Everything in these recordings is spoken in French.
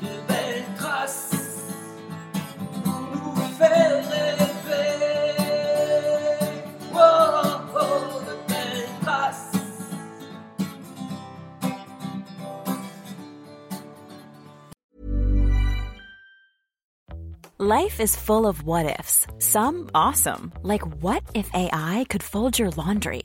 De belles traces pour nous faire rêver. Oh, oh, de belles traces. Life is full of what ifs. Some awesome, like what if AI could fold your laundry?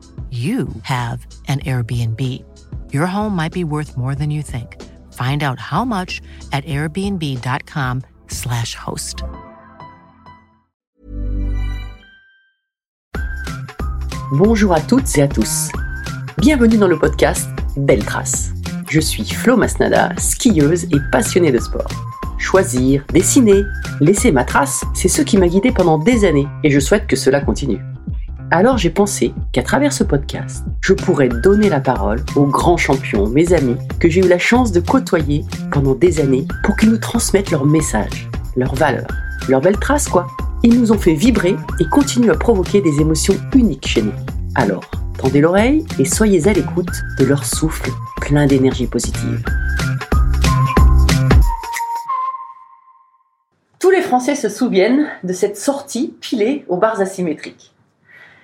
you have an Airbnb. Your home might be worth more than you think. Find out how much at airbnb.com/slash host. Bonjour à toutes et à tous. Bienvenue dans le podcast Belle Trace. Je suis Flo Masnada, skieuse et passionnée de sport. Choisir, dessiner, laisser ma trace, c'est ce qui m'a guidée pendant des années et je souhaite que cela continue. Alors j'ai pensé qu'à travers ce podcast, je pourrais donner la parole aux grands champions, mes amis, que j'ai eu la chance de côtoyer pendant des années pour qu'ils nous transmettent leurs messages, leurs valeurs, leurs belles traces quoi. Ils nous ont fait vibrer et continuent à provoquer des émotions uniques chez nous. Alors, tendez l'oreille et soyez à l'écoute de leur souffle plein d'énergie positive. Tous les Français se souviennent de cette sortie pilée aux barres asymétriques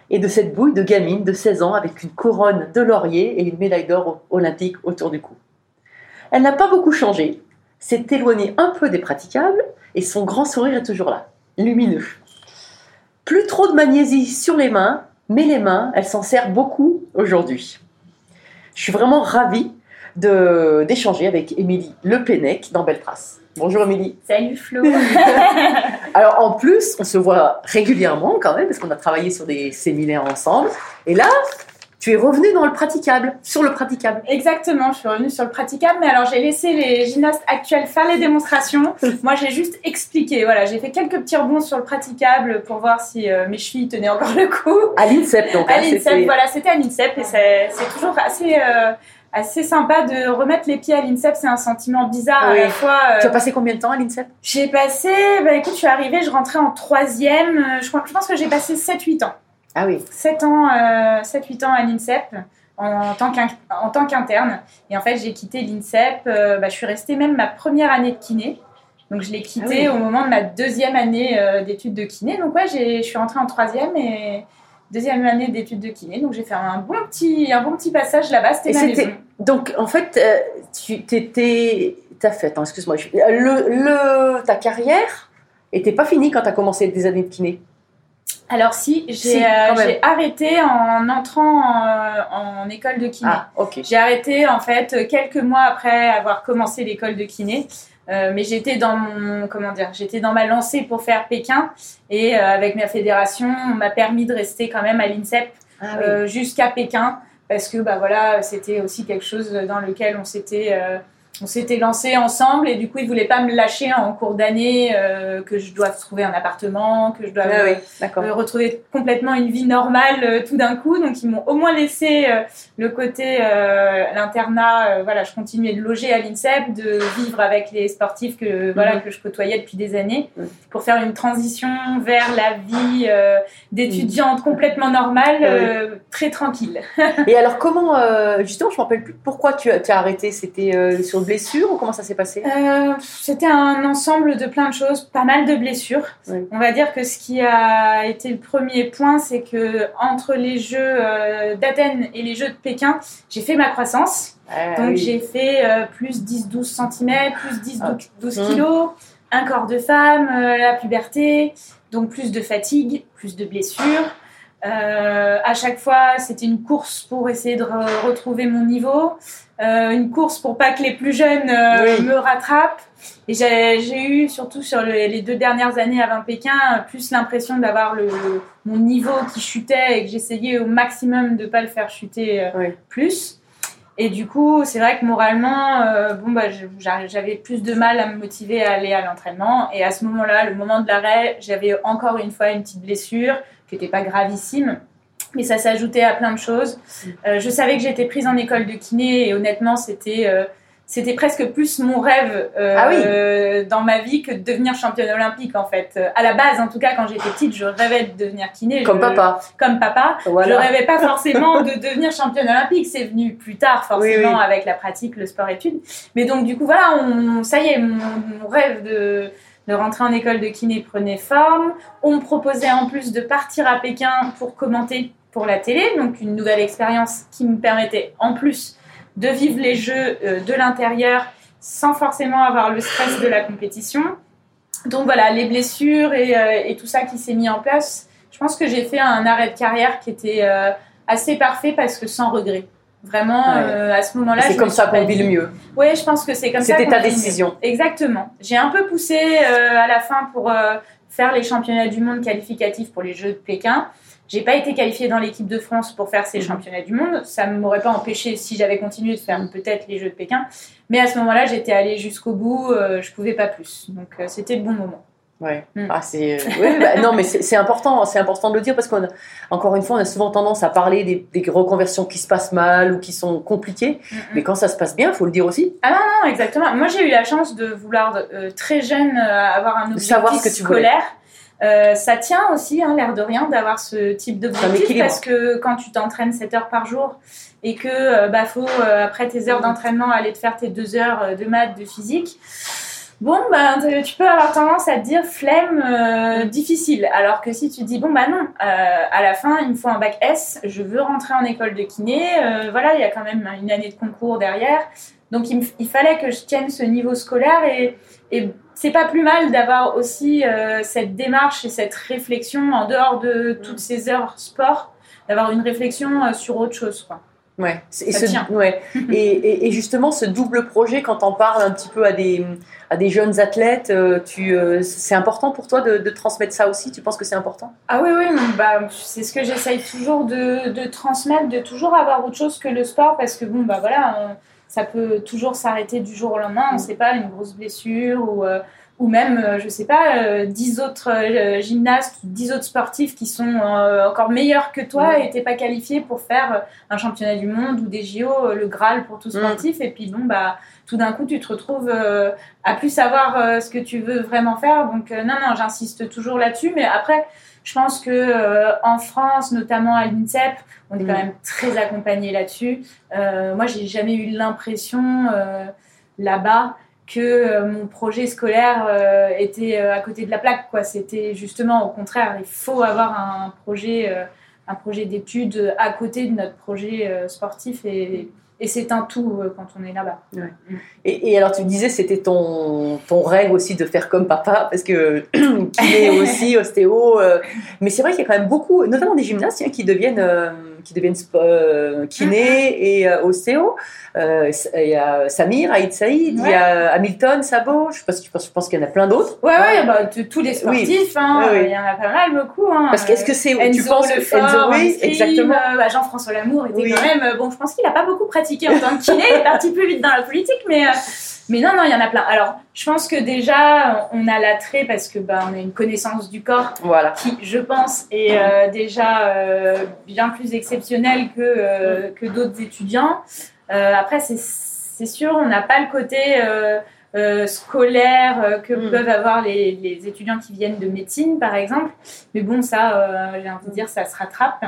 et de cette bouille de gamine de 16 ans avec une couronne de laurier et une médaille d'or olympique autour du cou. Elle n'a pas beaucoup changé, s'est éloignée un peu des praticables et son grand sourire est toujours là, lumineux. Plus trop de magnésie sur les mains, mais les mains, elle s'en sert beaucoup aujourd'hui. Je suis vraiment ravie d'échanger avec Émilie Le Pennec dans Belle Trace. Bonjour Émilie. Salut Flo. Alors en plus, on se voit régulièrement quand même, parce qu'on a travaillé sur des séminaires ensemble. Et là, tu es revenu dans le praticable, sur le praticable. Exactement, je suis revenue sur le praticable, mais alors j'ai laissé les gymnastes actuels faire les démonstrations. Moi, j'ai juste expliqué. Voilà, j'ai fait quelques petits rebonds sur le praticable pour voir si euh, mes chevilles tenaient encore le coup. À l'INSEP, donc. À hein, l'INSEP, c'était- voilà, c'était à l'INSEP et c'est c'est toujours assez, euh, assez sympa de remettre les pieds à l'INSEP. C'est un sentiment bizarre Oui. à la fois. euh, Tu as passé combien de temps à l'INSEP? J'ai passé, bah écoute, je suis arrivée, je rentrais en troisième. euh, Je, pense que j'ai passé 7-8 ans. Ah oui. 7 ans, euh, 7-8 ans à l'INSEP en tant qu'in- en tant qu'interne. Et en fait, j'ai quitté l'INSEP. euh, bah, je suis restée même ma première année de kiné. Donc, je l'ai quitté Ah oui. au moment de ma deuxième année d'études de kiné. Donc, ouais, j'ai- je suis rentrée en troisième et deuxième année d'études de kiné. Donc, j'ai fait un bon petit, un bon petit passage là-bas. C'était ma maison. Donc en fait, euh, tu t'étais. T'as fait, attends, excuse-moi. je- Le, le, ta carrière était pas finie quand tu as commencé des années de kiné. Alors, si, Si, j'ai euh, arrêté en entrant en, en école de kiné. Ah, ok. J'ai arrêté en fait quelques mois après avoir commencé l'école de kiné. Euh, mais j'étais dans mon comment dire, j'étais dans ma lancée pour faire Pékin et euh, avec ma fédération, on m'a permis de rester quand même à l'INSEP Ah oui. euh, jusqu'à Pékin parce que bah voilà, c'était aussi quelque chose dans lequel on s'était euh, on s'était lancé ensemble et du coup, ils voulaient pas me lâcher en cours d'année, euh, que je doive trouver un appartement, que je dois Ah oui, d'accord. euh, retrouver complètement une vie normale euh, tout d'un coup. Donc, ils m'ont au moins laissé euh, le côté euh, l'internat. euh, voilà, je continuais de loger à l'INSEP, de vivre avec les sportifs que voilà Mhm. que je côtoyais depuis des années, Mhm. pour faire une transition vers la vie euh, d'étudiante complètement normale, euh, très tranquille. Et alors, comment, euh, justement, je me rappelle plus pourquoi tu as, tu as arrêté C'était euh, sur blessure ou comment ça s'est passé? Euh, C'était un ensemble de plein de choses, pas mal de blessures. On va dire que ce qui a été le premier point, c'est que entre les Jeux euh, d'Athènes et les Jeux de Pékin, j'ai fait ma croissance. Ah, Donc oui. j'ai fait euh, plus 10-12 cm, plus 10-12 Ah. 12 Mmh. kilos, un corps de femme, euh, la puberté, donc plus de fatigue, plus de blessures. Euh, à chaque fois, c'était une course pour essayer de re- retrouver mon niveau, euh, une course pour pas que les plus jeunes euh, Oui. me rattrapent. Et j'ai eu, surtout sur le- les deux dernières années avant Pékin, plus l'impression d'avoir le, mon niveau qui chutait et que j'essayais au maximum de pas le faire chuter Oui. plus. Et du coup, c'est vrai que moralement, euh, bon, bah, j'avais plus de mal à me motiver à aller à l'entraînement. Et à ce moment-là, le moment de l'arrêt, j'avais encore une fois une petite blessure qui n'était pas gravissime. Mais ça s'ajoutait à plein de choses. Euh, je savais que j'étais prise en école de kiné et honnêtement, c'était euh, c'était presque plus mon rêve euh, Ah oui. dans ma vie que de devenir championne olympique en fait. À la base, en tout cas, quand j'étais petite, je rêvais de devenir kiné. Comme Je- papa. Comme papa. Je Voilà. rêvais pas forcément de devenir championne olympique, c'est venu plus tard forcément Oui, oui. avec la pratique, le sport-études. Mais donc du coup voilà, on, ça y est, mon, mon rêve de, de rentrer en école de kiné prenait forme. On me proposait en plus de partir à Pékin pour commenter pour la télé, donc une nouvelle expérience qui me permettait en plus de vivre les jeux euh, de l'intérieur sans forcément avoir le stress de la compétition. Donc voilà, les blessures et, euh, et tout ça qui s'est mis en place. Je pense que j'ai fait un arrêt de carrière qui était euh, assez parfait parce que sans regret. Vraiment, Ouais. euh, à ce moment-là, C'est comme me ça qu'on vit le mieux. Oui, je pense que c'est comme ça. C'était qu'on ta vit le mieux. décision. Exactement. J'ai un peu poussé euh, à la fin pour euh, faire les championnats du monde qualificatifs pour les Jeux de Pékin. J'ai pas été qualifiée dans l'équipe de France pour faire ces Mhm. championnats du monde. Ça ne m'aurait pas empêché si j'avais continué de faire peut-être les Jeux de Pékin. Mais à ce moment-là, j'étais allée jusqu'au bout. je pouvais pas plus. Donc c'était le bon moment. Ouais. Mm. Ah, c'est. Oui, bah, non, mais c'est important, c'est important de le dire parce qu'on, encore une fois, on a souvent tendance à parler des, des reconversions qui se passent mal ou qui sont compliquées. Mm, mm. Mais quand ça se passe bien, il faut le dire aussi. Ah non, non, exactement. Moi, j'ai eu la chance de vouloir euh, très jeune euh, avoir un objectif savoir ce que tu voulais. scolaire. Euh, ça tient aussi, hein, l'air de rien, d'avoir ce type d'objectif parce que quand tu t'entraînes 7 heures par jour et que euh, bah faut euh, après tes heures d'entraînement aller te faire tes 2 heures euh, de maths, de physique. Bon, bah, t- tu peux avoir tendance à te dire flemme, euh, difficile. Alors que si tu dis, bon, bah non, euh, à la fin, il me faut un bac S, je veux rentrer en école de kiné, euh, voilà, il y a quand même une année de concours derrière. Donc, il, me- il fallait que je tienne ce niveau scolaire et, et c'est pas plus mal d'avoir aussi euh, cette démarche et cette réflexion en dehors de toutes ces heures sport, d'avoir une réflexion euh, sur autre chose, quoi. Ouais. Et, Ça ce- tient. ouais. et, et- et justement, ce double projet, quand on parle un petit peu à des, à des jeunes athlètes, euh, tu, euh, c'est important pour toi de, de transmettre ça aussi? Tu penses que c'est important? Ah oui, oui, bah, c'est ce que j'essaye toujours de, de transmettre, de toujours avoir autre chose que le sport, parce que bon, bah voilà, on- ça peut toujours s'arrêter du jour au lendemain, on ne sait pas, une grosse blessure ou, euh, ou même, euh, je sais pas, euh, 10 autres euh, gymnastes, 10 autres sportifs qui sont euh, encore meilleurs que toi Mm. et t'es pas qualifié pour faire euh, un championnat du monde ou des JO, le Graal pour tout Mm. sportif, et puis bon, bah tout d'un coup, tu te retrouves euh, à plus savoir euh, ce que tu veux vraiment faire. Donc, non, non, j'insiste toujours là-dessus. Mais après, je pense que euh, en France, notamment à l'INSEP, on est quand Mm. même très accompagné là-dessus. Euh, moi, j'ai jamais eu l'impression euh, là-bas que euh, mon projet scolaire euh, était euh, à côté de la plaque. Quoi. C'était justement au contraire. Il faut avoir un projet, un projet d'études à côté de notre projet sportif et, et c'est un tout quand on est là-bas. Et, alors, tu disais, c'était ton, ton rêve aussi de faire comme papa, parce que kiné aussi, ostéo. mais c'est vrai qu'il y a quand même beaucoup, notamment des gymnastes hein, qui deviennent, qui deviennent euh, kiné et euh, ostéo. Euh, Il y a Samir, Aïd Saïd, il y a Hamilton, Sabo, je pense, je qu'il y en a plein d'autres. Ouais, ouais, bah, tous les sportifs, hein, Oui, il y en a pas mal, beaucoup. Hein. Parce qu'est-ce que c'est Tu penses que Enzo, en oui, exactement. bah, Jean-François Lamour était Oui. quand même. Bon, je pense qu'il a pas beaucoup pratiqué en tant que kiné, il est parti plus vite dans la politique, mais, Mais non, non, il y en a plein. Alors, je pense que déjà, on a l'attrait parce que bah, on a une connaissance du corps Voilà. qui, je pense, est euh, déjà euh, bien plus exceptionnelle que, euh, que d'autres étudiants. Euh, après, c'est sûr, on n'a pas le côté euh, euh, scolaire que Mm. peuvent avoir les, les étudiants qui viennent de médecine, par exemple. Mais bon, ça, euh, j'ai envie de dire, ça se rattrape.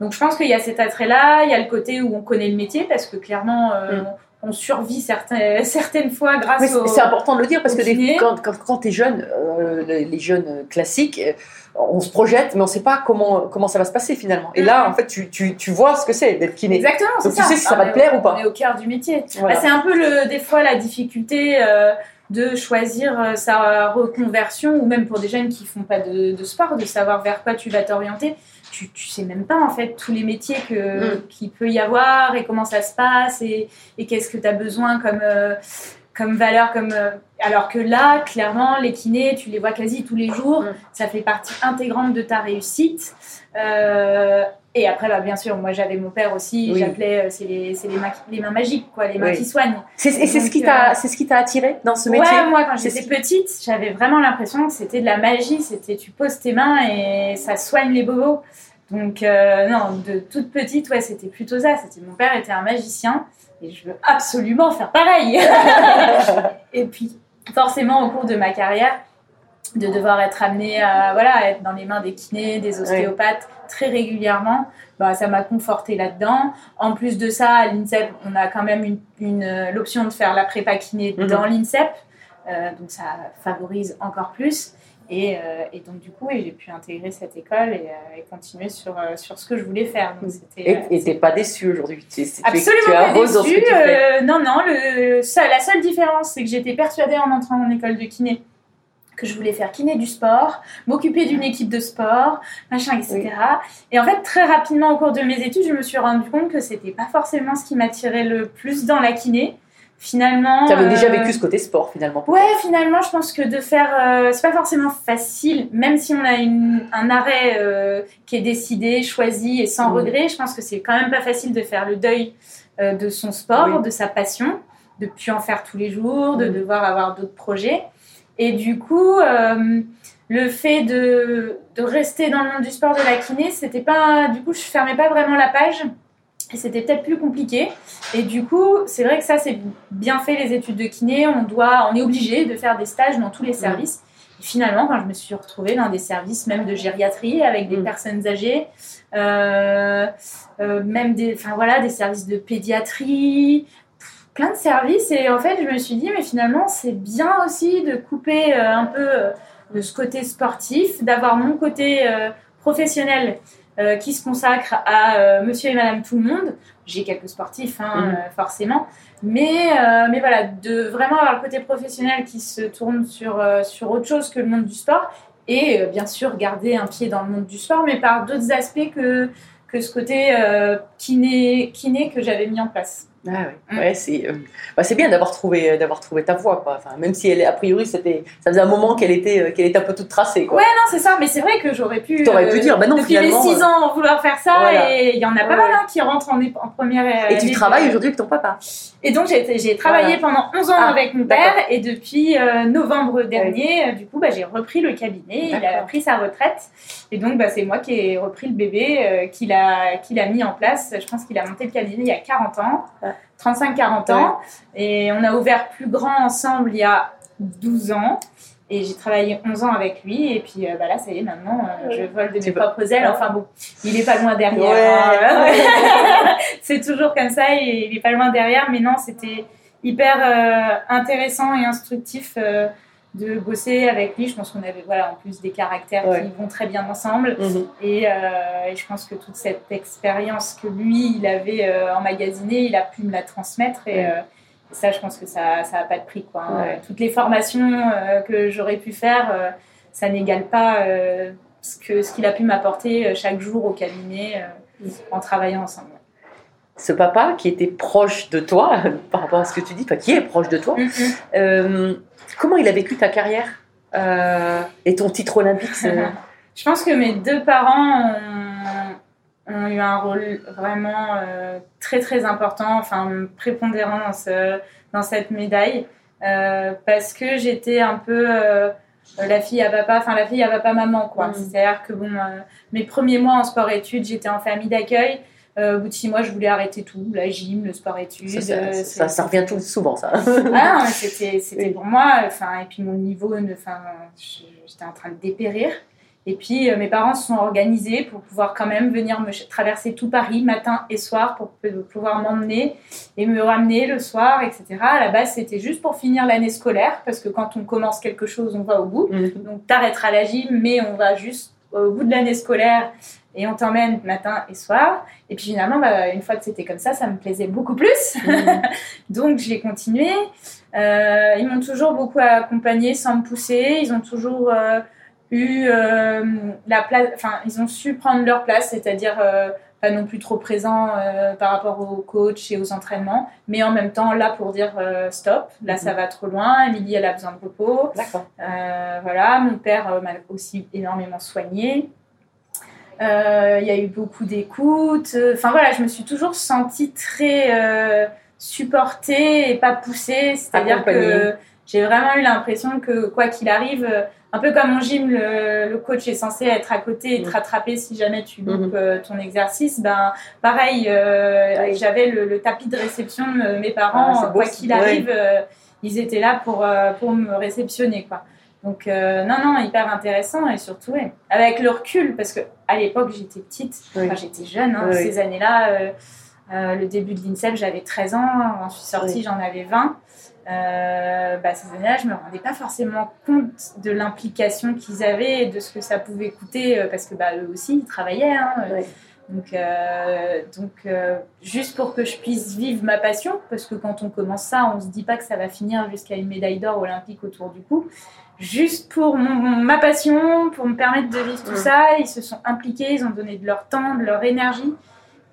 Donc, je pense qu'il y a cet attrait-là. Il y a le côté où on connaît le métier parce que clairement, euh, Mm. On survit certains, certaines fois grâce au. c'est important de le dire parce que des- quand, quand, quand tu es jeune, euh, les les jeunes classiques, euh, on se projette, mais on ne sait pas comment, comment ça va se passer finalement. Et là, en fait, tu, tu, tu vois ce que c'est d'être kiné. Exactement, c'est Donc, tu ça. sais si ça On va te plaire ou pas. On est au cœur du métier. Voilà. Bah, c'est un peu le, des fois la difficulté euh, de choisir sa reconversion ou même pour des jeunes qui font pas de, de sport, de savoir vers quoi tu vas t'orienter. Tu, tu sais même pas en fait tous les métiers que Mm. qu'il peut y avoir et comment ça se passe et, et qu'est-ce que tu as besoin comme euh, comme valeur comme euh, alors que là clairement les kinés tu les vois quasi tous les jours Mm. ça fait partie intégrante de ta réussite Euh, et après bah, bien sûr moi j'avais mon père aussi Oui. j'appelais euh, c'est les, les, les mains magiques quoi les mains Oui. qui soignent C'est- Et c'est ce Donc, qui euh, t'a c'est ce qui t'a attiré dans ce métier Ouais, moi quand j'étais qui- petite, j'avais vraiment l'impression que c'était de la magie. C'était tu poses tes mains et ça soigne les bobos. Donc non, de toute petite, ouais, c'était plutôt ça. C'était mon père était un magicien et je veux absolument faire pareil. et puis forcément au cours de ma carrière, de devoir être amenée à voilà à être dans les mains des kinés, des ostéopathes très régulièrement, bah, ça m'a conforté là-dedans. En plus de ça, à l'INSEP, on a quand même une, une, euh, l'option de faire la prépa kiné Mhm. dans l'INSEP, Euh, donc ça favorise encore plus. Et, euh, et donc du coup, et j'ai pu intégrer cette école et, euh, et continuer sur, euh, sur ce que je voulais faire. Donc, c'était, Et euh, et t'es pas déçu aujourd'hui? Tu, Absolument pas déçue. Euh, non, non. Le, seul- la seule différence, c'est que j'étais persuadée en entrant en école de kiné que je voulais faire kiné du sport, m'occuper d'une équipe de sport, machin, etc. Et en fait, très rapidement au cours de mes études, je me suis rendu compte que c'était pas forcément ce qui m'attirait le plus dans la kiné. Finalement. Tu avais déjà euh, vécu ce côté sport finalement. Ouais, finalement, je pense que de faire, euh, c'est pas forcément facile, même si on a une, un arrêt euh, qui est décidé, choisi et sans regret. Je pense que c'est quand même pas facile de faire le deuil de son sport, Oui. de sa passion, de plus en faire tous les jours, de devoir avoir d'autres projets. Et du coup, euh, le fait de, de rester dans le monde du sport de la kiné, c'était pas, du coup, je fermais pas vraiment la page. Et c'était peut-être plus compliqué. Et du coup, c'est vrai que ça, c'est bien fait les études de kiné. On doit, on est obligé de faire des stages dans tous les services. Et finalement, quand je me suis retrouvée dans des services même de gériatrie avec des Mm. personnes âgées, euh, euh, même des, enfin voilà, des services de pédiatrie, plein de services. Et en fait, je me suis dit, mais finalement, c'est bien aussi de couper euh, un peu euh, de ce côté sportif, d'avoir mon côté euh, professionnel euh, qui se consacre à euh, monsieur et madame tout le monde. J'ai quelques sportifs, hein, euh, forcément. Mais, euh, mais voilà, de vraiment avoir le côté professionnel qui se tourne sur, euh, sur autre chose que le monde du sport. Et euh, bien sûr, garder un pied dans le monde du sport, mais par d'autres aspects que, que ce côté euh, kiné, kiné que j'avais mis en place. Ah ouais, Mm. ouais c'est euh, bah, bien d'avoir trouvé d'avoir trouvé ta voie quoi. Enfin, même si elle a priori c'était ça faisait un moment qu'elle était euh, qu'elle était un peu toute tracée quoi. Ouais, non, c'est ça, mais c'est vrai que j'aurais pu. T'aurais pu dire, bah non, depuis finalement, les 6 ans, vouloir faire ça, voilà. et il y en a pas Ouais. mal hein, qui rentrent en, première Et tu travailles aujourd'hui avec ton papa. Et donc, j'ai travaillé pendant 11 ans Ah, avec mon père, et depuis euh, novembre dernier, euh, du coup, bah, j'ai repris le cabinet, il a pris sa retraite, et donc, bah, c'est moi qui ai repris le bébé, euh, qu'il a, qu'il a mis en place. Je pense qu'il a monté le cabinet il y a 40 ans, Ouais. 35-40 ans, et on a ouvert plus grand ensemble il y a 12 ans. Et j'ai travaillé 11 ans avec lui, et puis euh, bah là, ça y est, maintenant, euh, je vole de mes propres ailes. Enfin bon, il est pas loin derrière. Ouais. hein. c'est toujours comme ça, et il est pas loin derrière, mais non, c'était hyper euh, intéressant et instructif euh, de bosser avec lui. Je pense qu'on avait voilà, en plus des caractères Ouais. qui vont très bien ensemble. Et, euh, et je pense que toute cette expérience que lui, il avait euh, emmagasinée, il a pu me la transmettre. Et, euh, et ça, je pense que ça n'a pas de prix. Quoi, hein. Ouais. Toutes les formations que j'aurais pu faire, ça n'égale pas ce que ce qu'il a pu m'apporter chaque jour au cabinet euh, en travaillant ensemble. Ce papa qui était proche de toi par rapport à ce que tu dis, enfin qui est proche de toi. Mm-hmm. euh, comment il a vécu ta carrière euh, et ton titre olympique Je pense que mes deux parents ont, ont eu un rôle vraiment euh, très très important, enfin prépondérant dans, ce, dans cette médaille. parce que j'étais un peu euh, la fille à papa, enfin la fille à papa maman quoi. Mm. C'est-à-dire que bon, euh, mes premiers mois en sport-études, j'étais en famille d'accueil. Euh, au bout de six mois, je voulais arrêter tout, la gym, le sport-études. Ça, ça, euh, ça, c'est- ça revient tout souvent, ça. ah c'était Oui. pour moi enfin et puis mon niveau enfin j'étais en train de dépérir et puis euh, mes parents se sont organisés pour pouvoir quand même venir me traverser tout Paris matin et soir pour pouvoir m'emmener et me ramener le soir etc à la base c'était juste pour finir l'année scolaire parce que quand on commence quelque chose on va au bout Mhm. donc t'arrêteras la gym mais on va juste au bout de l'année scolaire et on t'emmène matin et soir et puis finalement bah, une fois que c'était comme ça ça me plaisait beaucoup plus donc j'ai continué. Euh, ils m'ont toujours beaucoup accompagnée sans me pousser. Ils ont toujours euh, eu euh, la place, enfin ils ont su prendre leur place, c'est-à-dire pas non plus trop présents euh, par rapport aux coachs et aux entraînements, mais en même temps là pour dire stop, là ça va trop loin. Émilie elle a besoin de repos. D'accord. Voilà, mon père m'a aussi énormément soignée. Euh, Il y a eu beaucoup d'écoute. Enfin voilà, je me suis toujours sentie très euh, supportée et pas poussée. C'est-à-dire que j'ai vraiment eu l'impression que quoi qu'il arrive, un peu comme en gym, le, le coach est censé être à côté et te Mhm. rattraper si jamais tu loupes Mhm. euh, ton exercice. Ben pareil, euh, j'avais le, le tapis de réception de mes parents. Ah, beau, quoi qu'il arrive, euh, ils étaient là pour, pour me réceptionner quoi. Donc euh, non non hyper intéressant et surtout ouais, avec le recul parce que à l'époque j'étais petite, Oui. enfin, j'étais jeune hein, Oui. ces années-là. euh, euh, le début de l'INSEP j'avais 13 ans, quand je suis sortie Oui. j'en avais 20. Euh, bah, ces années-là, je me rendais pas forcément compte de l'implication qu'ils avaient et de ce que ça pouvait coûter parce que bah, eux aussi ils travaillaient. hein, donc, euh, donc euh, juste pour que je puisse vivre ma passion, parce que quand on commence ça, on se dit pas que ça va finir jusqu'à une médaille d'or olympique autour du cou. Juste pour mon- ma passion, pour me permettre de vivre tout ça, ils se sont impliqués, ils ont donné de leur temps, de leur énergie.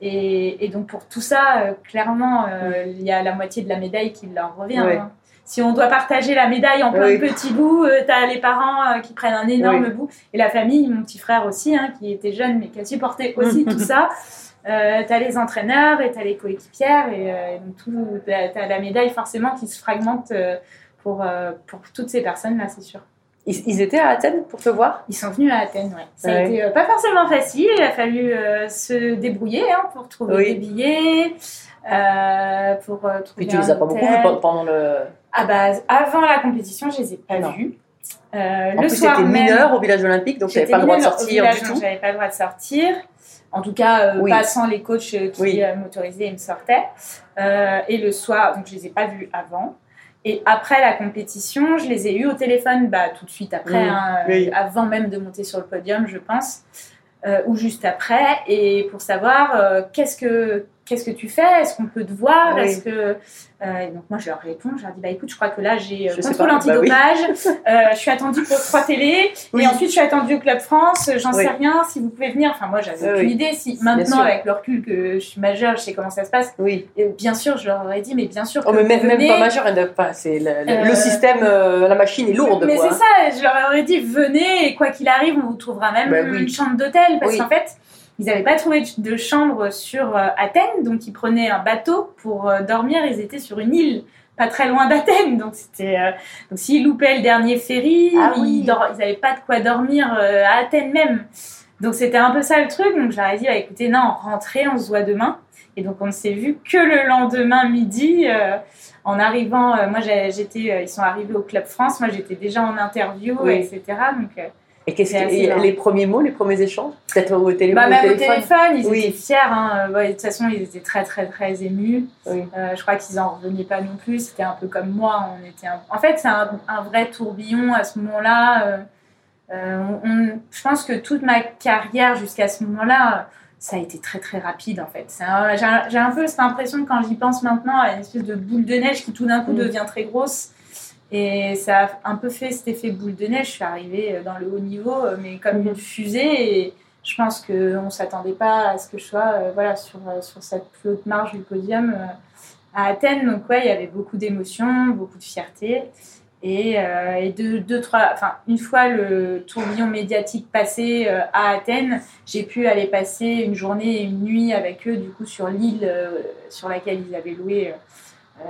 Et, et donc pour tout ça, euh, clairement, euh, il y a la moitié de la médaille qui leur revient. Ouais. hein. Si on doit partager la médaille en plein Oui. de petits bouts, euh, t'as les parents euh, qui prennent un énorme bout, et la famille, mon petit frère aussi, hein, qui était jeune mais qui a supporté aussi tout ça. Euh, t'as les entraîneurs et t'as les coéquipières et, euh, et donc tout, t'as, t'as la médaille forcément qui se fragmente euh, pour, euh, pour toutes ces personnes là, c'est sûr. Ils, étaient à Athènes pour te voir? Ils sont venus à Athènes, ouais. Ça a Ouais. été euh, pas forcément facile, il a fallu euh, se débrouiller hein, pour trouver Oui. des billets, euh, pour trouver Puis tu les as pas beaucoup vus pendant- le. Ah bah, avant la compétition, je les ai pas Non. vus. En le plus, soir même, mineur au village olympique, donc j'étais pas le droit de sortir village, du tout. J'avais pas le droit de sortir. En tout cas, Oui. pas sans les coachs qui Oui. m'autorisaient et me sortaient. Et le soir, donc je les ai pas vus avant. Et après la compétition, je les ai eus au téléphone bah, tout de suite après, hein, Oui. euh, avant même de monter sur le podium, je pense, euh, ou juste après, et pour savoir euh, qu'est-ce que qu'est-ce que tu fais, est-ce qu'on peut te voir, Oui. est-ce que euh, donc moi je leur réponds, je leur dis bah écoute, je crois que là j'ai euh, contrôle pas, bah oui. antidopage, euh, je suis attendue pour trois télé, Oui. et ensuite je suis attendue au Club France, j'en Oui. sais rien, si vous pouvez venir. Enfin moi j'avais Oui, aucune oui. idée. Si maintenant avec le recul que je suis majeure, je sais comment ça se passe. Oui. Et bien sûr, je leur aurais dit, mais bien sûr. Oh, que mais vous même, même venez. pas majeur, elle ne- enfin, c'est le, le- Euh, système, la machine est lourde. Mais c'est hein. ça, je leur aurais dit venez et quoi qu'il arrive, on vous trouvera même Bah oui. une chambre d'hôtel parce Oui. qu'en fait, ils n'avaient pas trouvé de chambre sur euh, Athènes, donc ils prenaient un bateau pour euh, dormir. Ils étaient sur une île pas très loin d'Athènes, donc c'était euh, donc s'ils loupaient le dernier ferry, Ah oui. ils n'avaient pas de quoi dormir euh, à Athènes même. Donc c'était un peu ça le truc. Donc ai dit bah, écoutez non, rentrez, on se voit demain. Et donc on ne s'est vu que le lendemain midi. euh, en arrivant, euh, moi j'étais, euh, ils sont arrivés au Club France, moi j'étais déjà en interview, Oui. etc. Donc, euh, Et qu'est-ce que, les premiers mots, les premiers échanges Peut-être au, télé, bah, même au téléphone? téléphone, ils Oui. étaient fiers. hein. Ouais, de toute façon, ils étaient très très très émus. Oui. Euh, je crois qu'ils en revenaient pas non plus. C'était un peu comme moi. On était un- En fait, c'est un, un vrai tourbillon à ce moment-là. Euh, euh, on- on- Je pense que toute ma carrière jusqu'à ce moment-là, ça a été très très rapide en fait. C'est un- J'ai un, j'ai un peu cette impression quand j'y pense maintenant à une espèce de boule de neige qui tout d'un coup Mm. devient très grosse. Et ça a un peu fait cet effet boule de neige. Je suis arrivée dans le haut niveau, euh, mais comme Mhm. une fusée. Et je pense qu'on ne s'attendait pas à ce que je sois euh, voilà, sur, euh, sur cette plus haute marge du podium euh, à Athènes. Donc, ouais, il y avait beaucoup d'émotions, beaucoup de fierté. Et, euh, et deux, deux, trois, enfin, une fois le tourbillon médiatique passé euh, à Athènes, j'ai pu aller passer une journée et une nuit avec eux, du coup, sur l'île euh, sur laquelle ils avaient loué euh,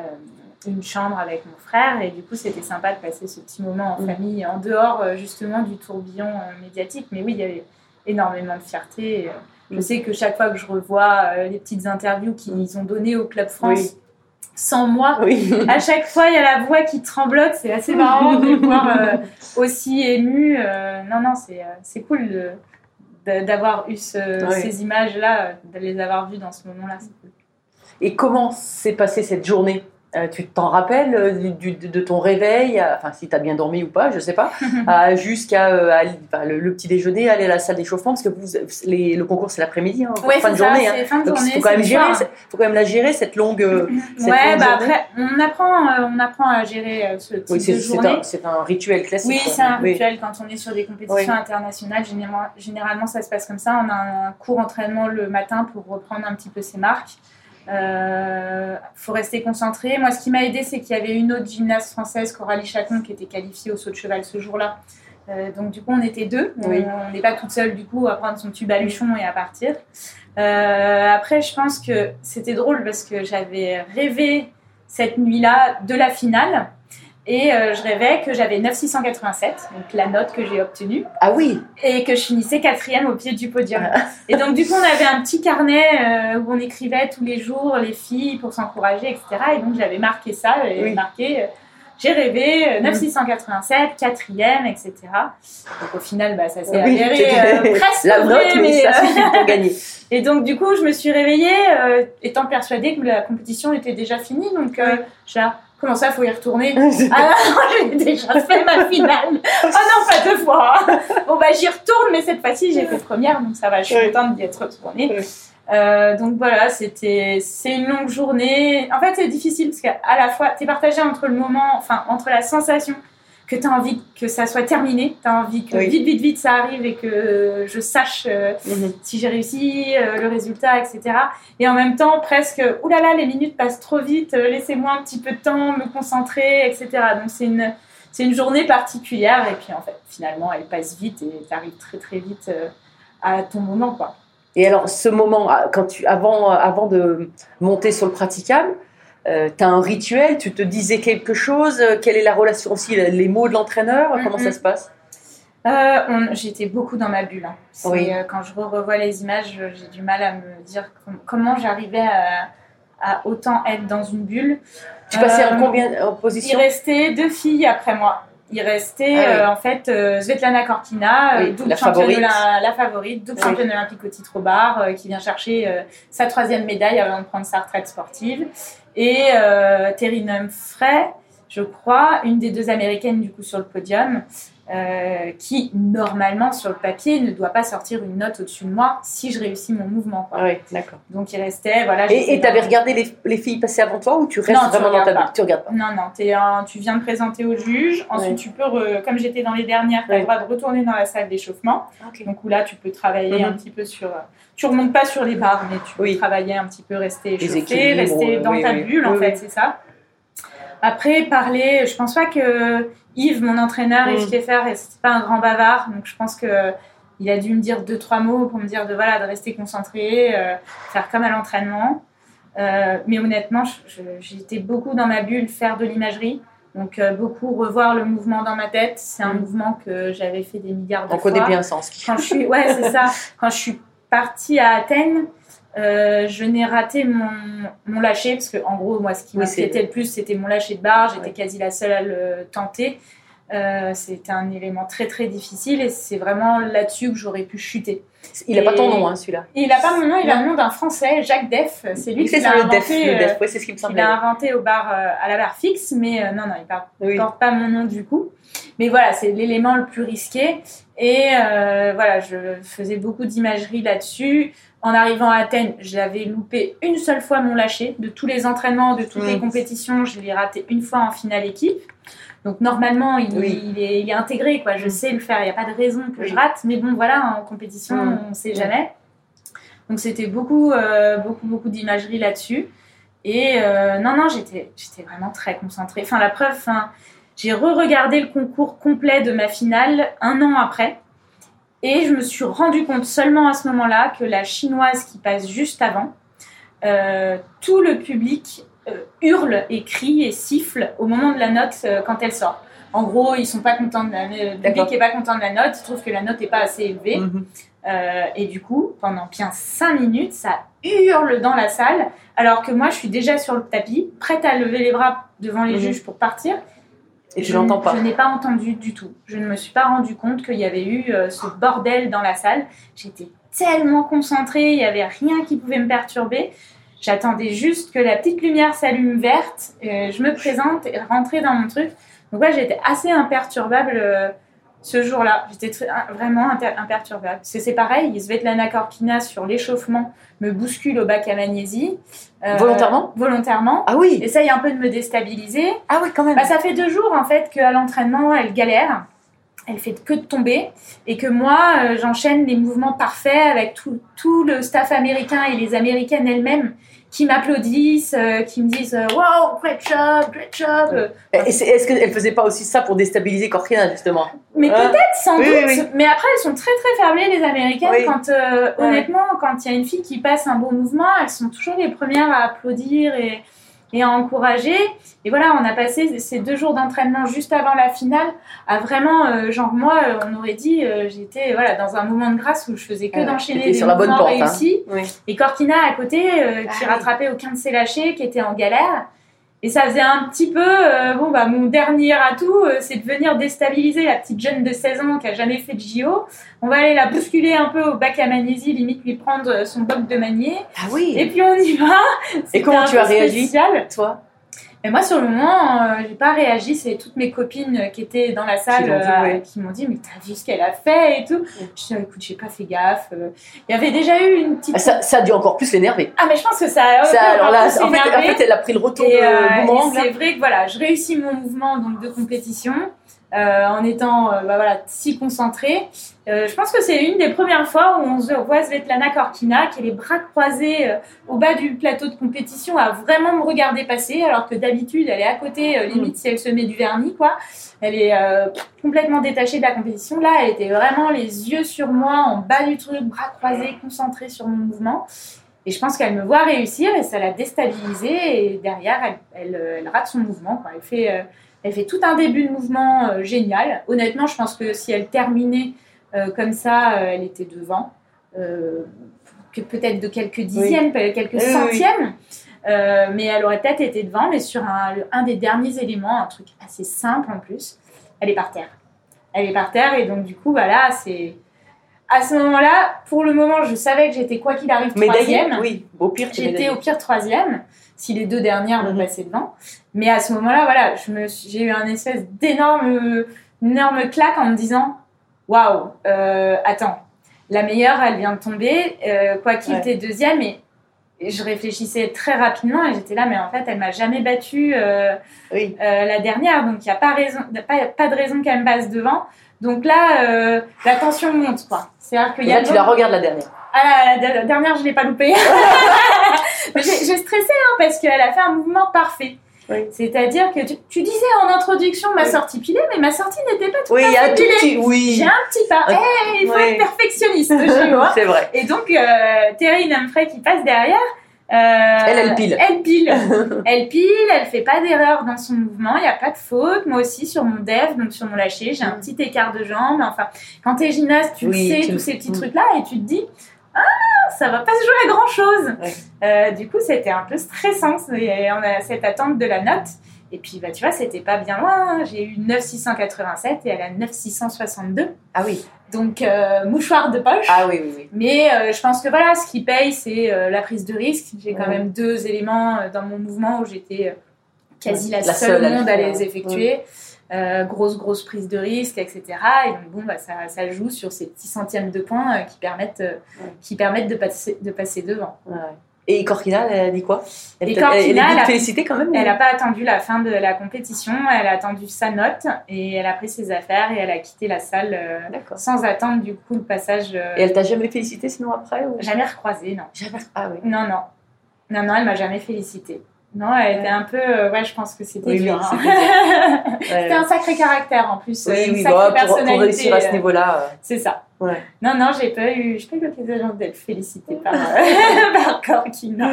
une chambre avec mon frère. Et du coup, c'était sympa de passer ce petit moment en Mm. famille, en dehors euh, justement du tourbillon euh, médiatique. Mais oui, il y avait énormément de fierté. Euh, Je Mm. sais que chaque fois que je revois les petites interviews qu'ils ont données au Club France, Oui. sans moi, Oui. à chaque fois, il y a la voix qui tremblote. C'est assez marrant de les voir euh, aussi ému. Euh, non, non, c'est c'est cool d'avoir eu ce- ces images-là, de les avoir vues dans ce moment-là. cool. Et comment s'est passée cette journée? Euh, Tu t'en rappelles euh, du- de ton réveil, euh, enfin si tu as bien dormi ou pas, je sais pas, jusqu'à enfin, le, le petit déjeuner, aller à la salle d'échauffement, parce que vous, les- le concours c'est l'après-midi, hein, Ouais, fin de ça, journée. hein. fin de Donc il journée. faut quand même c'est le gérer, soir. c'est- faut quand même la gérer cette longue. cette Ouais, longue bah journée. après, on apprend, on apprend à gérer ce type Oui, de journée. un, c'est un rituel classique. Oui, c'est un Oui. rituel quand on est sur des compétitions Oui. internationales. Généralement, généralement, ça se passe comme ça. On a un cours entraînement le matin pour reprendre un petit peu ses marques. Euh, faut rester concentré. Moi, ce qui m'a aidé, c'est qu'il y avait une autre gymnaste française, Coralie Chacon, qui était qualifiée au saut de cheval ce jour-là. Euh, donc, du coup, on était deux. On- Oui. On n'est pas toute seule, du coup, à prendre son tube baluchon et à partir. Euh, après, je pense que c'était drôle parce que j'avais rêvé cette nuit-là de la finale. Et euh, je rêvais que j'avais 9687, donc la note que j'ai obtenue, Ah oui, et que je finissais quatrième au pied du podium. Et donc du coup, on avait un petit carnet euh, où on écrivait tous les jours les filles pour s'encourager, etc. Et donc j'avais marqué ça, j'avais Oui. marqué, euh, j'ai rêvé, euh, 9687, quatrième, etc. Donc au final, bah, ça s'est Oui, avéré presque la note, mais, mais, ça suffit pour gagner. et donc, du coup, je me suis réveillée étant persuadée que la compétition était déjà finie. Donc, dit, comment ça, faut y retourner Ah non, j'ai déjà fait ma finale. Ah non, pas deux fois. Bon, bah, j'y retourne, mais cette fois-ci, j'ai fait première, donc ça va, je suis Oui. contente d'y être retournée. Euh, donc voilà, c'était c'est une longue journée. En fait, c'est difficile parce qu'à la fois, tu es partagé entre le moment, enfin, entre la sensation que tu as envie que ça soit terminé, tu as envie que Oui. vite, vite, vite ça arrive et que je sache euh, Mhm. si j'ai réussi, euh, le résultat, etc. Et en même temps, presque, oulala, les minutes passent trop vite, euh, laissez-moi un petit peu de temps, me concentrer, etc. Donc c'est une, c'est une journée particulière et puis en fait, finalement, elle passe vite et tu arrives très très vite à ton moment, quoi. Et alors, ce moment, ah, quand tu, avant, avant de monter sur le praticable, tu as un rituel, tu te disais quelque chose, euh, quelle est la relation aussi, les mots de l'entraîneur, comment ça se passe? Euh, J'étais beaucoup dans ma bulle. hein. Oui. euh, quand je revois les images, euh, j'ai du mal à me dire com- comment j'arrivais à, à autant être dans une bulle. Tu passais en Euh, combien en Il position restait deux filles après moi. Il restait Ah oui. euh, en fait euh, Svetlana euh, Oui, double la championne, favorite. la, la favorite, double Oui. championne olympique au titre au bar, euh, qui vient chercher euh, sa troisième médaille avant de prendre sa retraite sportive. Et euh, Terry Humphrey, je crois, une des deux américaines du coup sur le podium, euh, qui normalement sur le papier ne doit pas sortir une note au-dessus de moi si je réussis mon mouvement. quoi. Ah oui, d'accord. Donc il restait, voilà. Et tu avais dans- regardé les, les filles passer avant toi ou tu restes Non, tu vraiment dans ta pas. Tu regardes pas. Non, non, un- tu viens de présenter au juge. Ensuite, tu peux, re- comme j'étais dans les dernières, tu as le droit de retourner dans la salle d'échauffement. Donc où là, tu peux travailler Mhm. un petit peu sur. Tu remontes pas sur les barres, mais tu peux travailler un petit peu, rester échauffé, rester dans ta bulle, en fait, c'est ça. Après, parler, je pense pas que Yves, mon entraîneur, Yves Mhm. Kieffer, c'est pas un grand bavard, donc je pense que. Il a dû me dire deux, trois mots pour me dire de, voilà, de rester concentré, euh, faire comme à l'entraînement. Euh, mais honnêtement, j'étais beaucoup dans ma bulle, faire de l'imagerie. Donc, euh, beaucoup revoir le mouvement dans ma tête. C'est un Mhm. mouvement que j'avais fait des milliards de On fois. connaît bien ça en ski. Quand je suis, ouais, c'est ça. Quand je suis partie à Athènes, euh, je n'ai raté mon, mon lâcher parce que, en gros, moi, ce qui Oui, m'inquiétait le plus, c'était mon lâcher de barre. J'étais Ouais. quasi la seule à le tenter. Euh, c'était un élément très très difficile et c'est vraiment là-dessus que j'aurais pu chuter. Il n'a pas ton nom, hein, celui-là. Il n'a pas mon nom, il a le nom d'un Français, Jacques Def. C'est lui Il qui l'a le inventé. def. Le euh, def, ouais, c'est ce qui me semblait. a inventé au bar, euh, à la barre fixe, mais euh, non, non, il ne Oui. porte pas mon nom du coup. Mais voilà, c'est l'élément le plus risqué. Et euh, voilà, je faisais beaucoup d'imagerie là-dessus. En arrivant à Athènes, j'avais loupé une seule fois mon lâcher. De tous les entraînements, de toutes Mm. les compétitions, je l'ai raté une fois en finale équipe. Donc normalement, il, Oui. il est, il est intégré, quoi. Je Mm. sais le faire, il n'y a pas de raison que je rate. Mais bon, voilà, en compétition, Mm. on ne sait Mm. jamais. Donc c'était beaucoup, euh, beaucoup, beaucoup d'imagerie là-dessus. Et euh, non, non, j'étais, vraiment très concentrée. Enfin, la preuve, enfin, j'ai re-regardé le concours complet de ma finale un an après. Et je me suis rendu compte seulement à ce moment-là que la chinoise qui passe juste avant, euh, tout le public euh, hurlent et crient et sifflent au moment de la note euh, quand elle sort. En gros, ils sont pas contents de la, le public D'accord. est pas content de la note, ils trouvent que la note est pas assez élevée. Mhm. Et du coup, pendant bien 5 minutes, ça hurle dans la salle, alors que moi, je suis déjà sur le tapis, prête à lever les bras devant les Mhm. juges pour partir. Et tu Je- l'entends pas. Je n'ai pas entendu du tout. Je ne me suis pas rendu compte qu'il y avait eu euh, ce bordel dans la salle. J'étais tellement concentrée, il n'y avait rien qui pouvait me perturber. J'attendais juste que la petite lumière s'allume verte, euh, je me présente et rentrer dans mon truc. Donc ouais, j'étais assez imperturbable euh, ce jour-là. J'étais très- vraiment imperturbable. Parce que c'est pareil, Svetlana Korkina sur l'échauffement me bouscule au bac à magnésie. Euh, Volontairement? Volontairement. Ah oui Essaye un peu de me déstabiliser. Ah oui, quand même. Bah, ça fait deux jours en fait qu'à l'entraînement elle galère, elle fait que de tomber et que moi euh, j'enchaîne les mouvements parfaits avec tout, tout le staff américain et les américaines elles-mêmes qui m'applaudissent, euh, qui me disent euh, wow great job, great job. Euh, Et c'est- Est-ce qu'elle faisait pas aussi ça pour déstabiliser Corkina, justement Mais Hein peut-être sans Oui, doute. oui, oui. Mais après elles sont très très fermées les américaines Oui. quand euh, Ouais. honnêtement quand il y a une fille qui passe un bon mouvement, elles sont toujours les premières à applaudir et et à encourager. Et voilà, on a passé ces deux jours d'entraînement juste avant la finale à vraiment, euh, genre moi, euh, on aurait dit, euh, j'étais voilà dans un moment de grâce où je faisais que d'enchaîner des sur la bonne pente, hein. réussis. Oui. Et Corkina à côté, euh, qui Ah oui. rattrapait aucun de ses lâchers, qui était en galère. Et ça faisait un petit peu, euh, bon bah mon dernier atout, euh, c'est de venir déstabiliser la petite jeune de 16 ans qui a jamais fait de JO. On va aller la bousculer un peu au bac à magnésie, limite lui prendre son boc de manier. Ah oui Et puis on y va. C'était comment tu as réagi. Toi? Et moi, sur le moment, euh, j'ai pas réagi. C'est toutes mes copines qui étaient dans la salle euh, ouais. qui m'ont dit Mais t'as vu ce qu'elle a fait et tout. Je dis Écoute, j'ai pas fait gaffe. Euh, Il y avait déjà eu une petite. Ah, ça, ça a dû encore plus l'énerver. Ah, mais je pense que ça a. Ça, alors là, en fait, en énervé. fait, elle a pris le retour Et, de euh, c'est vrai que voilà, je réussis mon mouvement donc de compétition euh, en étant euh, bah, voilà si concentrée. Euh, je pense que c'est une des premières fois où on se voit Svetlana Korkina qui a les bras croisés euh, au bas du plateau de compétition à vraiment me regarder passer alors que d'habitude elle est à côté limite si elle se met du vernis quoi. Elle est complètement détachée de la compétition. Là, elle était vraiment les yeux sur moi, en bas du truc, bras croisés, concentrée sur mon mouvement. Et je pense qu'elle me voit réussir et ça l'a déstabilisée. Et derrière, elle, elle, elle rate son mouvement. quoi. Elle, fait, elle fait tout un début de mouvement euh, génial. Honnêtement, je pense que si elle terminait euh, comme ça, euh, elle était devant. Que peut-être de quelques dixièmes, quelques oui, centièmes. Mais elle aurait peut-être été devant, mais sur un des derniers éléments, un truc assez simple en plus, elle est par terre. Elle est par terre et donc du coup, voilà, c'est... À ce moment-là, pour le moment, je savais que j'étais quoi qu'il arrive troisième. Oui, au pire, J'étais au pire troisième, si les deux dernières me Mhm. passaient devant. Mais à ce moment-là, voilà, je me suis- j'ai eu un espèce d'énorme, énorme claque en me disant, waouh, euh, attends, la meilleure, elle vient de tomber, euh, quoi qu'il Ouais. était deuxième, et et je réfléchissais très rapidement et j'étais là, mais en fait, elle m'a jamais battue euh, Oui. euh, la dernière, donc il n'y a pas, raison, pas, pas de raison qu'elle me passe devant. Donc là, euh, la tension monte, quoi. C'est-à-dire qu'il y a là, tu la regardes la dernière. ah, la, la dernière, je l'ai pas loupée. Mais j'ai stressé hein, parce qu'elle a fait un mouvement parfait. Oui. C'est-à-dire que tu, tu disais en introduction ma Oui. sortie pilée, mais ma sortie n'était pas tout Oui, à il y a fait pilée. Oui. J'ai un petit pas. Un- Eh, il faut être perfectionniste. C'est vrai. Et donc, euh, Terry Humphrey qui passe derrière. Euh, Elle, elle pile. Elle pile. elle pile, elle fait pas d'erreur dans son mouvement, il n'y a pas de faute. Moi aussi, sur mon dev, donc sur mon lâcher, j'ai un petit écart de jambe. Enfin, quand t'es gymnaste, tu Oui, sais, tu tous ces petits trucs-là, et tu te dis, ah, ça va pas se jouer à grand-chose. Ouais. Euh, du coup, c'était un peu stressant. Et on a cette attente de la note. Et puis, bah, tu vois, c'était pas bien loin. hein. J'ai eu 9687 et elle a 9662. Ah oui. Donc, euh, mouchoir de poche. Ah oui, oui, oui. Mais euh, je pense que voilà, ce qui paye, c'est euh, la prise de risque. J'ai quand même deux éléments dans mon mouvement où j'étais quasi la, La seule au monde à les effectuer. Grosse, grosse prise de risque, etc. Et donc, bon, bah, ça, ça joue sur ces petits centièmes de points qui permettent, qui permettent de, passer, de passer devant. Ouais. Et Corkina, elle a dit quoi? Elle Et Corkina, elle a dit elle de a- féliciter quand même Elle n'a pas attendu la fin de la compétition, elle a attendu sa note et elle a pris ses affaires et elle a quitté la salle euh, sans attendre du coup le passage. euh, Et elle t'a jamais félicité sinon après ou... Jamais recroisé, non. Jamais. Ah oui. Non, non. Non, non, elle m'a jamais félicité. Non, elle était un peu. euh, ouais, je pense que c'était Oui, dur. oui, hein. c'était Ouais. un sacré caractère en plus. Oui, une oui, sacrée bah, pour, réussir à ce niveau-là. C'est ça. Ouais. Non, non, j'ai pas eu, j'ai pas eu l'occasion d'être félicitée par, euh, par Corkina.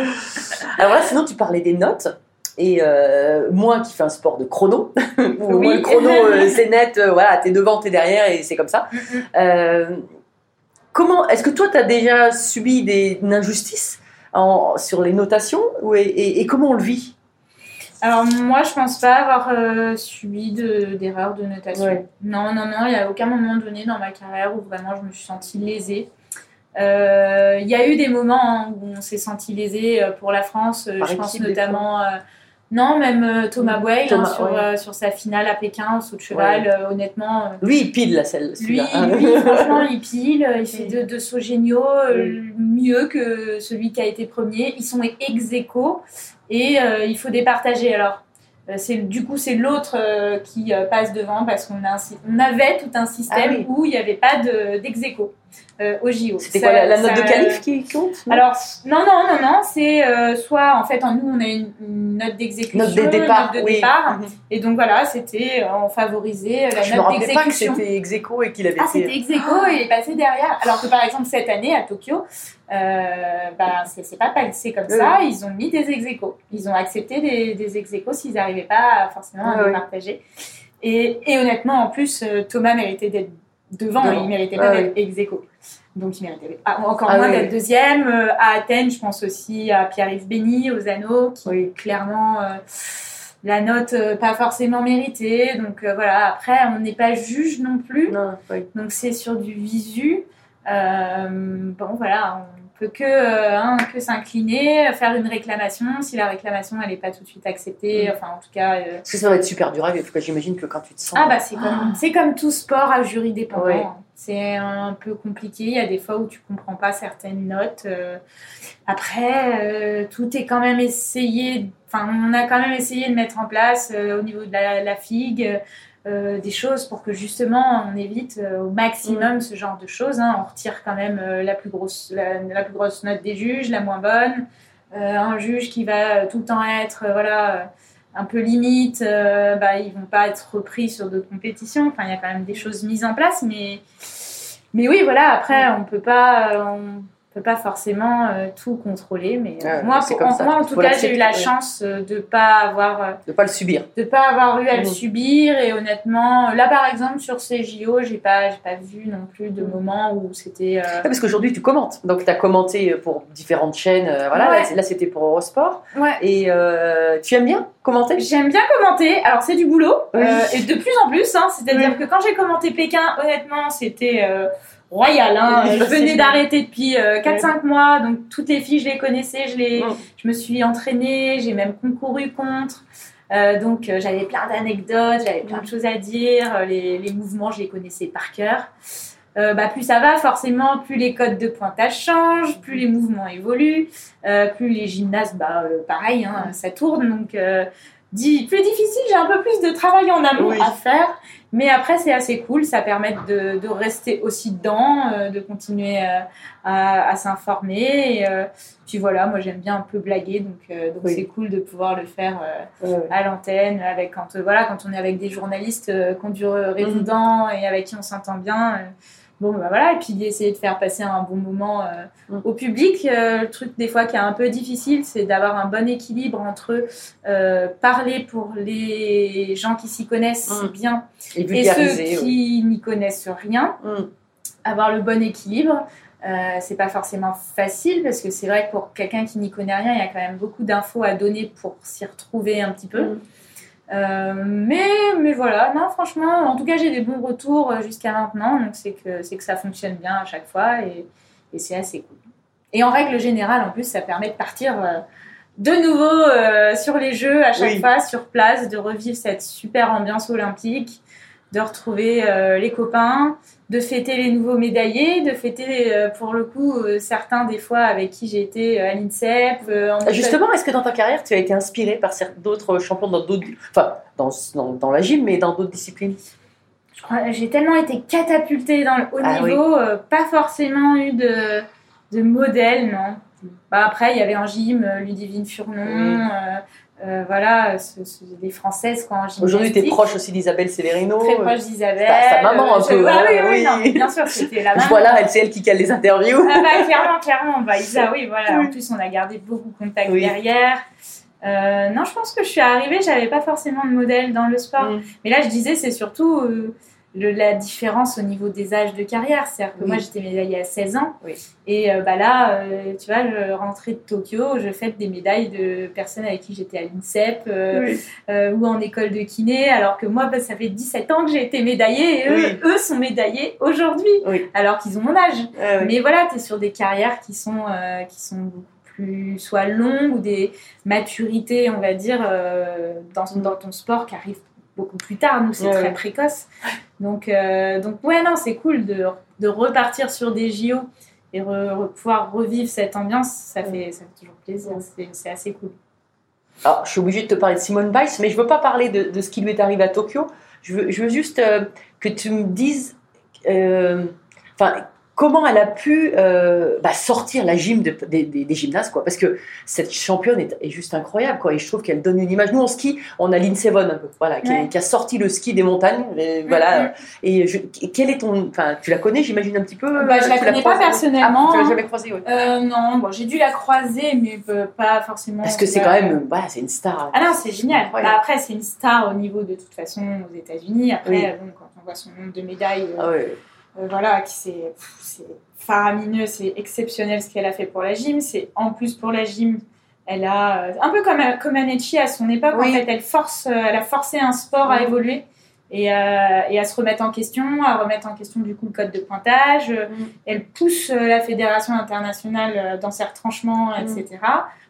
Alors là, sinon, tu parlais des notes. Et euh, moi qui fais un sport de chrono, où Oui. le chrono euh, c'est net, euh, voilà, t'es devant, t'es derrière et c'est comme ça. Mm, mm. Comment, est-ce que toi t'as déjà subi des, une injustice en- sur les notations ou- et, et- et comment on le vit? Alors moi, je pense pas avoir euh, subi de- d'erreurs de, notation. Ouais. Non, non, non, il n'y a aucun moment donné dans ma carrière où vraiment je me suis sentie lésée. Euh, Il y a eu des moments hein, où on s'est senti lésé euh, pour la France. Par je pense notamment, euh, non, même Thomas Mm. Boy hein, sur, ouais. sur sa finale à Pékin au saut de cheval. honnêtement, Lui il pile la selle. lui, celui-là, lui, franchement, il pile, il fait deux, deux sauts géniaux, mieux que celui qui a été premier. Ils sont ex aequo et euh, il faut départager. Alors, euh, c'est du coup, c'est l'autre euh, qui passe devant parce qu'on a un sy- on avait tout un système Ah oui. où il n'y avait pas de- d'ex aequo euh, au JO. C'était quoi la, la note ça- de qualif qui compte alors, non, non, non, non, c'est euh, soit, en fait, en nous, on a une, une note d'exécution, Note des une départs, note de oui. départ, Mhm. et donc voilà, c'était, euh, on favorisait la Je me note rappelais pas que d'exécution. c'était ex aequo et qu'il avait Ah, c'était ex aequo et il est passé derrière. Alors que par exemple, cette année à Tokyo, euh, bah, c'est pas passé comme ça. Ils ont mis des ex aequo. Ils ont accepté des, des ex aequo s'ils n'arrivaient pas forcément à Ouais, les partager. Et, et honnêtement, en plus, euh, Thomas méritait d'être devant, Devant. il méritait pas ouais. d'être ex aequo. Donc il méritait ah, encore Ah, moins d'être deuxième. Euh, à Athènes, je pense aussi à Pierre-Yves Bény, aux anneaux, qui Oui. clairement. euh, la note euh, pas forcément méritée, donc euh, voilà. Après, on n'est pas juge non plus. Non, oui. Donc c'est sur du visu. Bon voilà, peut que, euh, hein, que s'incliner, faire une réclamation. Si la réclamation elle n'est pas tout de suite acceptée, Mm. enfin en tout cas. euh, Parce que ça va être super dur J'imagine que quand tu te sens. ah bah c'est comme, c'est comme tout sport à jury dépendant. Ouais. C'est un peu compliqué. Il y a des fois où tu comprends pas certaines notes. Euh, après, euh, tout est quand même essayé. Enfin, on a quand même essayé de mettre en place au niveau de la, la figue euh, des choses pour que justement on évite euh, au maximum ce genre de choses. hein. On retire quand même euh, la plus grosse la, la plus grosse note des juges, la moins bonne. Un juge qui va tout le temps être voilà un peu limite, bah, ils vont pas être repris sur d'autres compétitions. Enfin, il y a quand même des choses mises en place, mais, mais oui, voilà, après, on peut pas, on peut pas forcément euh, tout contrôler. Mais euh, Ouais, moi, pour- en, moi, en tout cas, j'ai eu la chance euh, de pas avoir, euh, De pas le subir. de pas avoir eu à le subir. Et honnêtement, là, par exemple, sur ces JO, j'ai pas, j'ai pas vu non plus de moment où c'était. euh, Ouais, parce qu'aujourd'hui, tu commentes. Donc, tu as commenté pour différentes chaînes. euh, voilà, Ouais. là, c'était pour Eurosport. Ouais. Et euh, tu aimes bien commenter? J'aime bien commenter. Alors, c'est du boulot. Oui. euh, et de plus en plus. Hein, C'est-à-dire Oui. que quand j'ai commenté Pékin, honnêtement, c'était euh, royal. Hein. Je venais d'arrêter depuis euh, 4-5 mois. Donc, toutes les filles, je les connaissais. Je, les, je me suis entraînée. J'ai même concouru contre. Euh, donc, euh, j'avais plein d'anecdotes. J'avais plein de choses à dire. euh, Les, les mouvements, je les connaissais par cœur. Euh, bah, plus ça va, forcément, plus les codes de pointage changent, plus les mouvements évoluent, euh, plus les gymnastes, bah, euh, pareil, hein, ça tourne. Donc, plus difficile, j'ai un peu plus de travail en amont Oui. à faire. Mais après, c'est assez cool, ça permet de, de rester aussi dedans, euh, de continuer euh, à, à s'informer. Euh, puis voilà, moi j'aime bien un peu blaguer, donc euh, donc Oui. c'est cool de pouvoir le faire euh, à l'antenne, avec quand voilà, quand on est avec des journalistes euh, qui ont du Mhm. résident et avec qui on s'entend bien. Bon bah voilà, et puis d'essayer de faire passer un bon moment euh, Mhm. au public. Euh, le truc des fois qui est un peu difficile, c'est d'avoir un bon équilibre entre euh, parler pour les gens qui s'y connaissent Mhm. bien Et et ceux oui. qui n'y connaissent rien Mm. avoir le bon équilibre. C'est pas forcément facile parce que c'est vrai que pour quelqu'un qui n'y connaît rien, il y a quand même beaucoup d'infos à donner pour s'y retrouver un petit peu. Mm. Euh, mais, mais voilà, non, franchement, en tout cas, j'ai des bons retours euh, jusqu'à maintenant, donc c'est que, c'est que ça fonctionne bien à chaque fois et, et c'est assez cool. Et en règle générale, en plus, ça permet de partir euh, de nouveau euh, sur les jeux à chaque Oui. fois, sur place, de revivre cette super ambiance olympique, de retrouver euh, les copains, de fêter les nouveaux médaillés, de fêter euh, pour le coup euh, certains des fois avec qui j'ai été à l'INSEP. en- Justement, est-ce que dans ta carrière, tu as été inspiré par d'autres champions dans d'autres. Enfin, dans, dans, dans la gym, mais dans d'autres disciplines? Je crois- J'ai tellement été catapultée dans le haut Ah niveau, pas forcément eu de, de modèle, non. Bah, après, il y avait en gym euh, Ludivine Furnon, Oui. euh, euh, voilà, ce- ce- des Françaises quoi, en gymnastique. Aujourd'hui, tu es proche aussi d'Isabelle Severino. Très proche d'Isabelle. ta- ta maman, un je- peu, Ah hein, oui, oui, oui. non, bien sûr, c'était la maman. Je vois là, elle, c'est elle qui cale les interviews. Ah bah, clairement, clairement. Bah, Isa, oui, voilà. En plus, on a gardé beaucoup de contact Oui. derrière. Euh, non, je pense que je suis arrivée, j'avais pas forcément de modèle dans le sport. Mm. Mais là, je disais, c'est surtout euh, le- la différence au niveau des âges de carrière. C'est-à-dire que Oui. moi, j'étais médaillée à 16 ans. Oui. Et euh, bah là, euh, tu vois, je rentrais de Tokyo, je fête des médailles de personnes avec qui j'étais à l'INSEP euh, ou en école de kiné, alors que moi, bah, ça fait 17 ans que j'ai été médaillée et eux, sont médaillés aujourd'hui, alors qu'ils ont mon âge. Ah. Mais voilà, tu es sur des carrières qui sont, qui sont beaucoup plus soit longues ou des maturités, on va dire, dans, dans ton sport qui arrivent beaucoup plus tard. Nous, c'est Ouais, très précoce. Donc, euh, donc ouais, non, c'est cool de, de repartir sur des JO et re- re- pouvoir revivre cette ambiance. Ça fait, ça fait toujours plaisir. C'est- C'est assez cool. Alors, je suis obligée de te parler de Simone Biles, mais je veux pas parler de, de ce qui lui est arrivé à Tokyo. Je veux, je veux juste euh, que tu me dises, euh, comment elle a pu euh, bah, sortir la gym de- des, des- des gymnases, quoi. Parce que cette championne est, est juste incroyable, quoi. Et je trouve qu'elle donne une image. Nous, en ski, on a Lindsey Vonn, un peu, voilà, qui, est- Ouais. qui a sorti le ski des montagnes, et voilà. Mhm. Et je- quel est ton, enfin, tu la connais, j'imagine un petit peu. Bah, je la connais pas personnellement, Ah, tu l'as jamais croisée, ouais. Euh, non, bon, j'ai dû la croiser, mais euh, pas forcément. Parce que c'est quand même, voilà, c'est une star. Ah non, c'est génial. Bah, après, c'est une star au niveau de toute façon aux États-Unis. Après, Oui. euh, bon, quand on voit son nombre de médailles, euh, Ah ouais. Euh, voilà, qui c'est faramineux, c'est exceptionnel ce qu'elle a fait pour la gym. C'est en plus pour la gym, elle a euh, un peu comme comme Anecchi à son époque. Oui. En fait, elle force, euh, elle a forcé un sport à évoluer. Et, euh, et à se remettre en question, à remettre en question du coup le code de pointage. Euh, Mhm. Elle pousse euh, la fédération internationale euh, dans ses retranchements, Mhm. etc.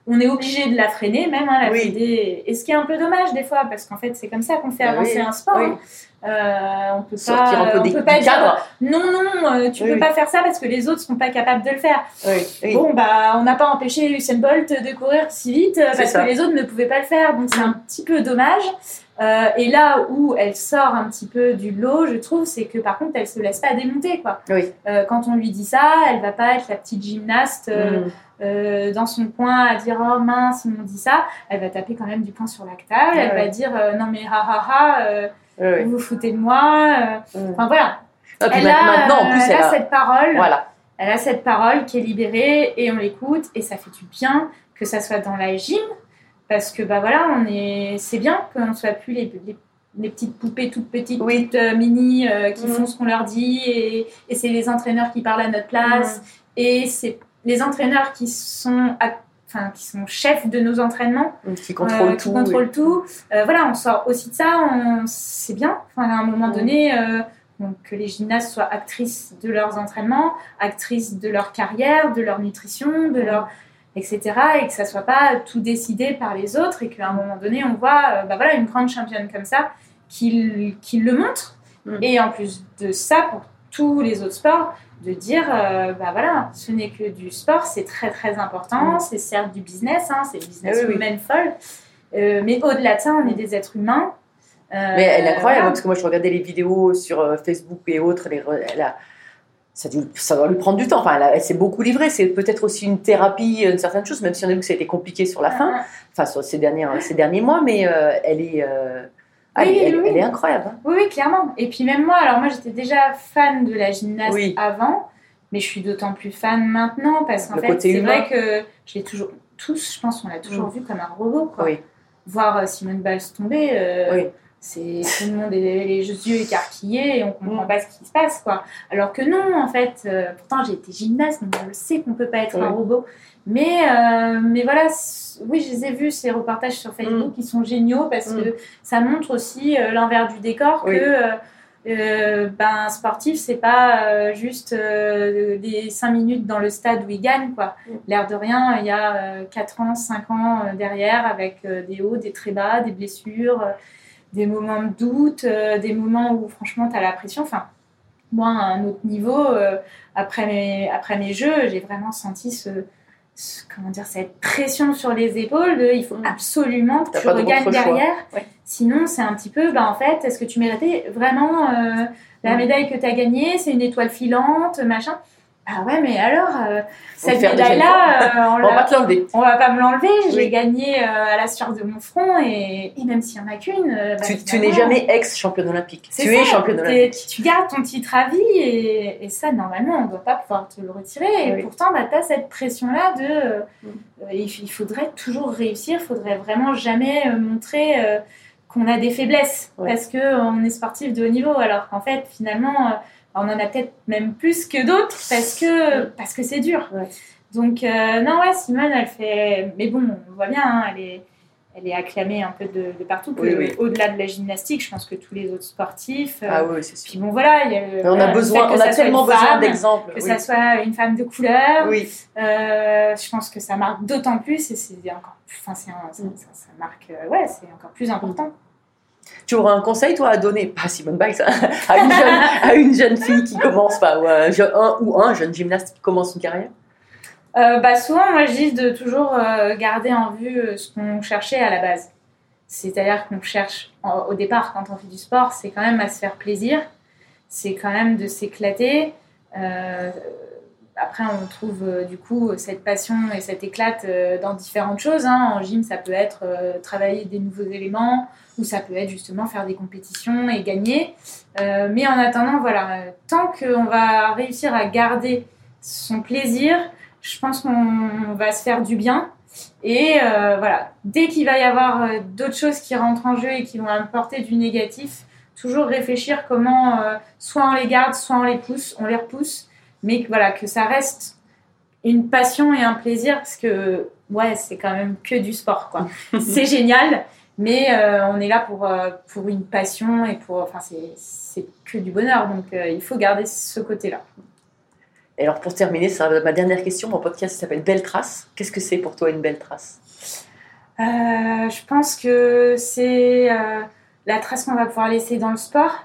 On est obligé de la freiner, même hein, la Oui. Fédé. Et ce qui est un peu dommage des fois, parce qu'en fait c'est comme ça qu'on fait Bah avancer oui. un sport. Oui. hein. Euh, on peut Sortir pas, un peu on des, peut pas dire non, non, tu Oui, peux pas faire ça parce que les autres sont pas capables de le faire. Oui, oui. Bon, bah, on n'a pas empêché Usain Bolt de courir si vite parce ça. que les autres ne pouvaient pas le faire. Donc, c'est un petit peu dommage. Euh, et là où elle sort un petit peu du lot, je trouve, c'est que par contre, elle se laisse pas démonter, quoi. Oui. Euh, quand on lui dit ça, elle va pas être la petite gymnaste euh, Mm. dans son coin à dire oh mince, ils m'ont dit ça. Elle va taper quand même du poing sur la table. Ouais, elle va dire non mais ha ha ha, vous vous foutez de moi. Mm. Enfin voilà. Ah, Elle ma- a, maintenant, en plus, elle elle a a. cette parole. Voilà. Elle a cette parole qui est libérée et on l'écoute et ça fait du bien que ça soit dans la gym parce que bah voilà, on est, c'est bien qu'on soit plus les, les, les petites poupées toutes petites, Oui. toutes euh, mini euh, qui Mhm. font ce qu'on leur dit et, et c'est les entraîneurs qui parlent à notre place Mhm. et c'est les entraîneurs qui sont à- Enfin, qui sont chefs de nos entraînements, Qui contrôle euh, tout. qui contrôlent tout. Euh, voilà, on sort aussi de ça, on- c'est bien. Enfin, à un moment Mhm. donné, euh, donc, que les gymnastes soient actrices de leurs entraînements, actrices de leur carrière, de leur nutrition, de leur etc. Et que ça soit pas tout décidé par les autres et qu'à un moment donné, on voit euh, bah voilà, une grande championne comme ça qui, qui le montre. Mhm. Et en plus de ça, pour tous les autres sports, de dire, euh, bah voilà, ce n'est que du sport, c'est très très important, Mhm. c'est certes du business, hein, c'est business Ah oui, oui. folle, Euh, mais au-delà de ça, on est des êtres humains. Euh, Mais elle est incroyable voilà. parce que moi je regardais les vidéos sur Facebook et autres. Les, elle a, ça, ça doit lui prendre du temps. Enfin, elle, s'est beaucoup livrée. C'est peut-être aussi une thérapie, une certaine chose, même si on a vu que ça a été compliqué sur la fin, Ah, enfin sur ces, dernières, ces derniers mois. Mais euh, elle est, euh, ah, Oui, elle, elle- oui. elle est incroyable. hein. Oui, oui, clairement. Et puis même moi, alors moi j'étais déjà fan de la gymnaste Oui. avant, mais je suis d'autant plus fan maintenant parce qu'en fait, c'est vrai que je l'ai toujours, tous, je pense, on l'a toujours Mm. vu comme un robot. Quoi. Oui. Voir euh, Simone Biles tomber, euh, Oui. C'est tout le monde est les yeux écarquillés et on comprend Mm. pas ce qui se passe. quoi. Alors que non, en fait, euh, pourtant j'ai été gymnaste, donc je sais qu'on peut pas être un robot. Mais, euh, mais voilà, oui, je les ai vus, ces reportages sur Mm. Facebook, qui sont géniaux parce que ça montre aussi euh, l'envers du décor Oui. que euh, euh, ben, sportif, c'est pas euh, juste euh, des 5 minutes dans le stade où il gagne. quoi. Mm. L'air de rien, il y a euh, 4 ans, 5 ans derrière avec euh, des hauts, des très bas, des blessures, euh, des moments de doute, euh, des moments où franchement tu as la pression. Enfin, moi, à un autre niveau, euh, après, mes, après mes jeux, j'ai vraiment senti ce, comment dire, cette pression sur les épaules de il faut Mm. absolument que tu choix. derrière. Ouais. Sinon, c'est un petit peu, bah, en fait, est-ce que tu méritais vraiment euh, la médaille que tu as gagnée? C'est une étoile filante, machin. Ah ouais, mais alors, euh, cette médaille-là, euh, on, On va l'enlever. on va pas me l'enlever. Je Oui. l'ai gagnée euh, à la sueur de mon front et, et même s'il y en a qu'une. bah, Tu, n'es jamais ex-championne olympique. Tu es championne olympique. Tu gardes ton titre à vie et, et ça, normalement, on ne doit pas pouvoir te le retirer. Et Oui. pourtant, bah, tu as cette pression-là de. euh, il, faudrait toujours réussir, il faudrait vraiment jamais montrer euh, qu'on a des faiblesses parce qu'on est sportif de haut niveau. Alors qu'en fait, finalement, on en a peut-être même plus que d'autres parce que parce que c'est dur. Ouais. Donc, euh, non, ouais, Simone, elle fait. Mais bon, on voit bien, hein, elle est. Elle est acclamée un peu de, de partout. que Oui, oui. Au-delà de la gymnastique, je pense que tous les autres sportifs. euh, Ah oui, c'est sûr. puis bon, voilà, il y a le- Mais on voilà, a besoin, on a tellement besoin d'exemples. Que oui. ça soit une femme de couleur. Oui. Euh, je pense que ça marque d'autant plus et c'est encore. Enfin, c'est un- ça, Mm. ça- ça marque. ouais, c'est encore plus important. Tu auras un conseil, toi, à donner, pas Simone Biles, à une jeune, à une jeune fille qui commence, enfin, ou un, ou un jeune gymnaste qui commence une carrière? Euh, bah, souvent, moi, je dis de toujours euh, garder en vue euh, ce qu'on cherchait à la base. C'est-à-dire qu'on cherche, en- au départ, quand on fait du sport, c'est quand même à se faire plaisir. C'est quand même de s'éclater. Après, on trouve du coup cette passion et cette éclate euh, dans différentes choses. hein. En gym, ça peut être travailler des nouveaux éléments ou ça peut être justement faire des compétitions et gagner. Euh, mais en attendant, voilà, euh, tant qu'on va réussir à garder son plaisir, je pense qu'on va se faire du bien. Et euh, voilà, dès qu'il va y avoir d'autres choses qui rentrent en jeu et qui vont apporter du négatif, toujours réfléchir comment euh, soit on les garde, soit on les pousse, on les repousse, mais que, voilà, que ça reste une passion et un plaisir parce que ouais, c'est quand même que du sport quoi. c'est génial, mais euh, on est là pour, euh, pour une passion et pour enfin c'est que du bonheur donc euh, il faut garder ce côté-là. Et alors, pour terminer, ça ma dernière question. Mon podcast s'appelle Belle Trace. Qu'est-ce que c'est pour toi une belle trace? Euh, je pense que c'est euh, la trace qu'on va pouvoir laisser dans le sport,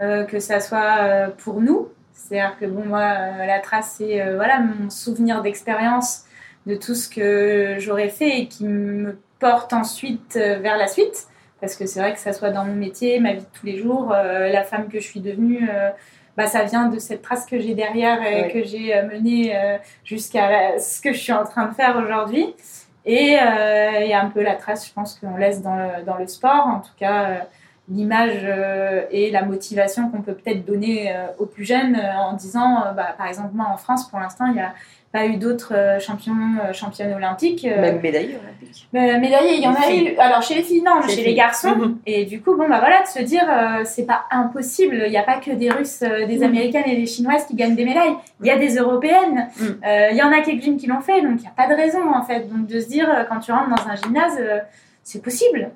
euh, que ça soit pour nous. C'est-à-dire que bon, moi, la trace, c'est voilà, mon souvenir d'expérience de tout ce que j'aurais fait et qui me porte ensuite euh, vers la suite. Parce que c'est vrai que ça soit dans mon métier, ma vie de tous les jours, euh, la femme que je suis devenue, euh, bah, ça vient de cette trace que j'ai derrière et Ouais. que j'ai menée jusqu'à ce que je suis en train de faire aujourd'hui. Et euh, il y a un peu la trace, je pense, qu'on laisse dans le, dans le sport. En tout cas, euh, l'image euh, et la motivation qu'on peut peut-être donner aux plus jeunes en disant, bah, par exemple, moi en France, pour l'instant, il n'y a pas eu d'autres euh, champions, euh, championnes olympiques. euh, Même médaille olympique. euh, médaillés, il y en a eu. Alors chez les filles, non, Chez chez, les garçons. Mhm. Et du coup, bon, bah voilà, de se dire, euh, c'est pas impossible. Il n'y a pas que des Russes, euh, des Mhm. Américaines et des Chinoises qui gagnent des médailles. Il y a des Européennes. Mhm. Euh, Il y en a quelques-unes qui l'ont fait, donc il n'y a pas de raison en fait. Donc de se dire, quand tu rentres dans un gymnase, euh, c'est possible.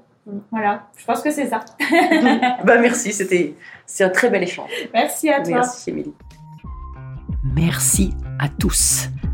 Voilà, je pense que c'est ça. bah, merci, c'était c'est un très bel échange. Merci à toi. Merci, Émilie. Merci à tous,